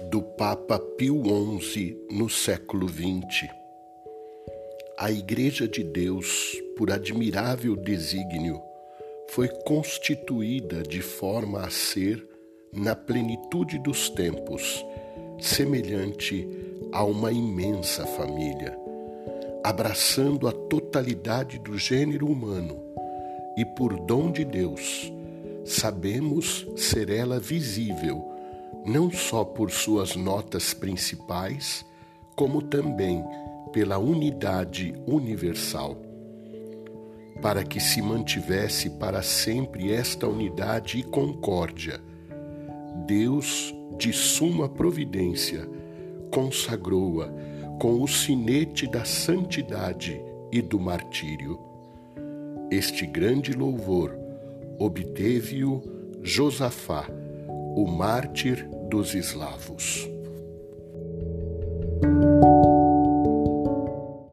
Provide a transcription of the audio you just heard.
do Papa Pio XI no século XX. A Igreja de Deus, por admirável desígnio, foi constituída de forma a ser, na plenitude dos tempos, semelhante a uma imensa família, abraçando a totalidade do gênero humano e, por dom de Deus, sabemos ser ela visível não só por suas notas principais, como também pela unidade universal. Para que se mantivesse para sempre esta unidade e concórdia, Deus, de suma providência, consagrou-a com o sinete da santidade e do martírio. Este grande louvor obteve-o Josafá, o mártir dos eslavos.